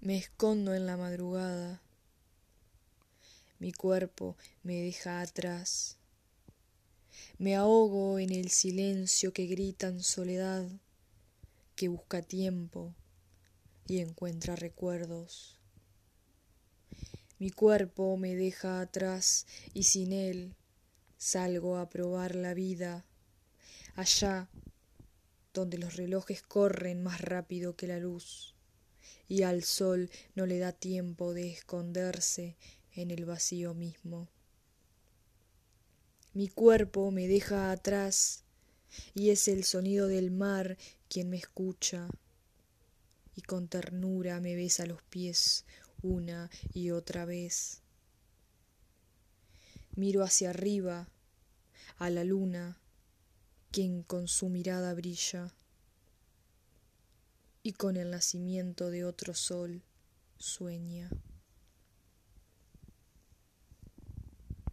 me escondo en la madrugada. Mi cuerpo me deja atrás. Me ahogo en el silencio que grita en soledad que busca tiempo y encuentra recuerdos. Mi cuerpo me deja atrás y sin él salgo a probar la vida allá donde los relojes corren más rápido que la luz y al sol no le da tiempo de esconderse en el vacío mismo. Mi cuerpo me deja atrás y es el sonido del mar quien me escucha y con ternura me besa los pies una y otra vez. Miro hacia arriba a la luna quien con su mirada brilla y con el nacimiento de otro sol sueña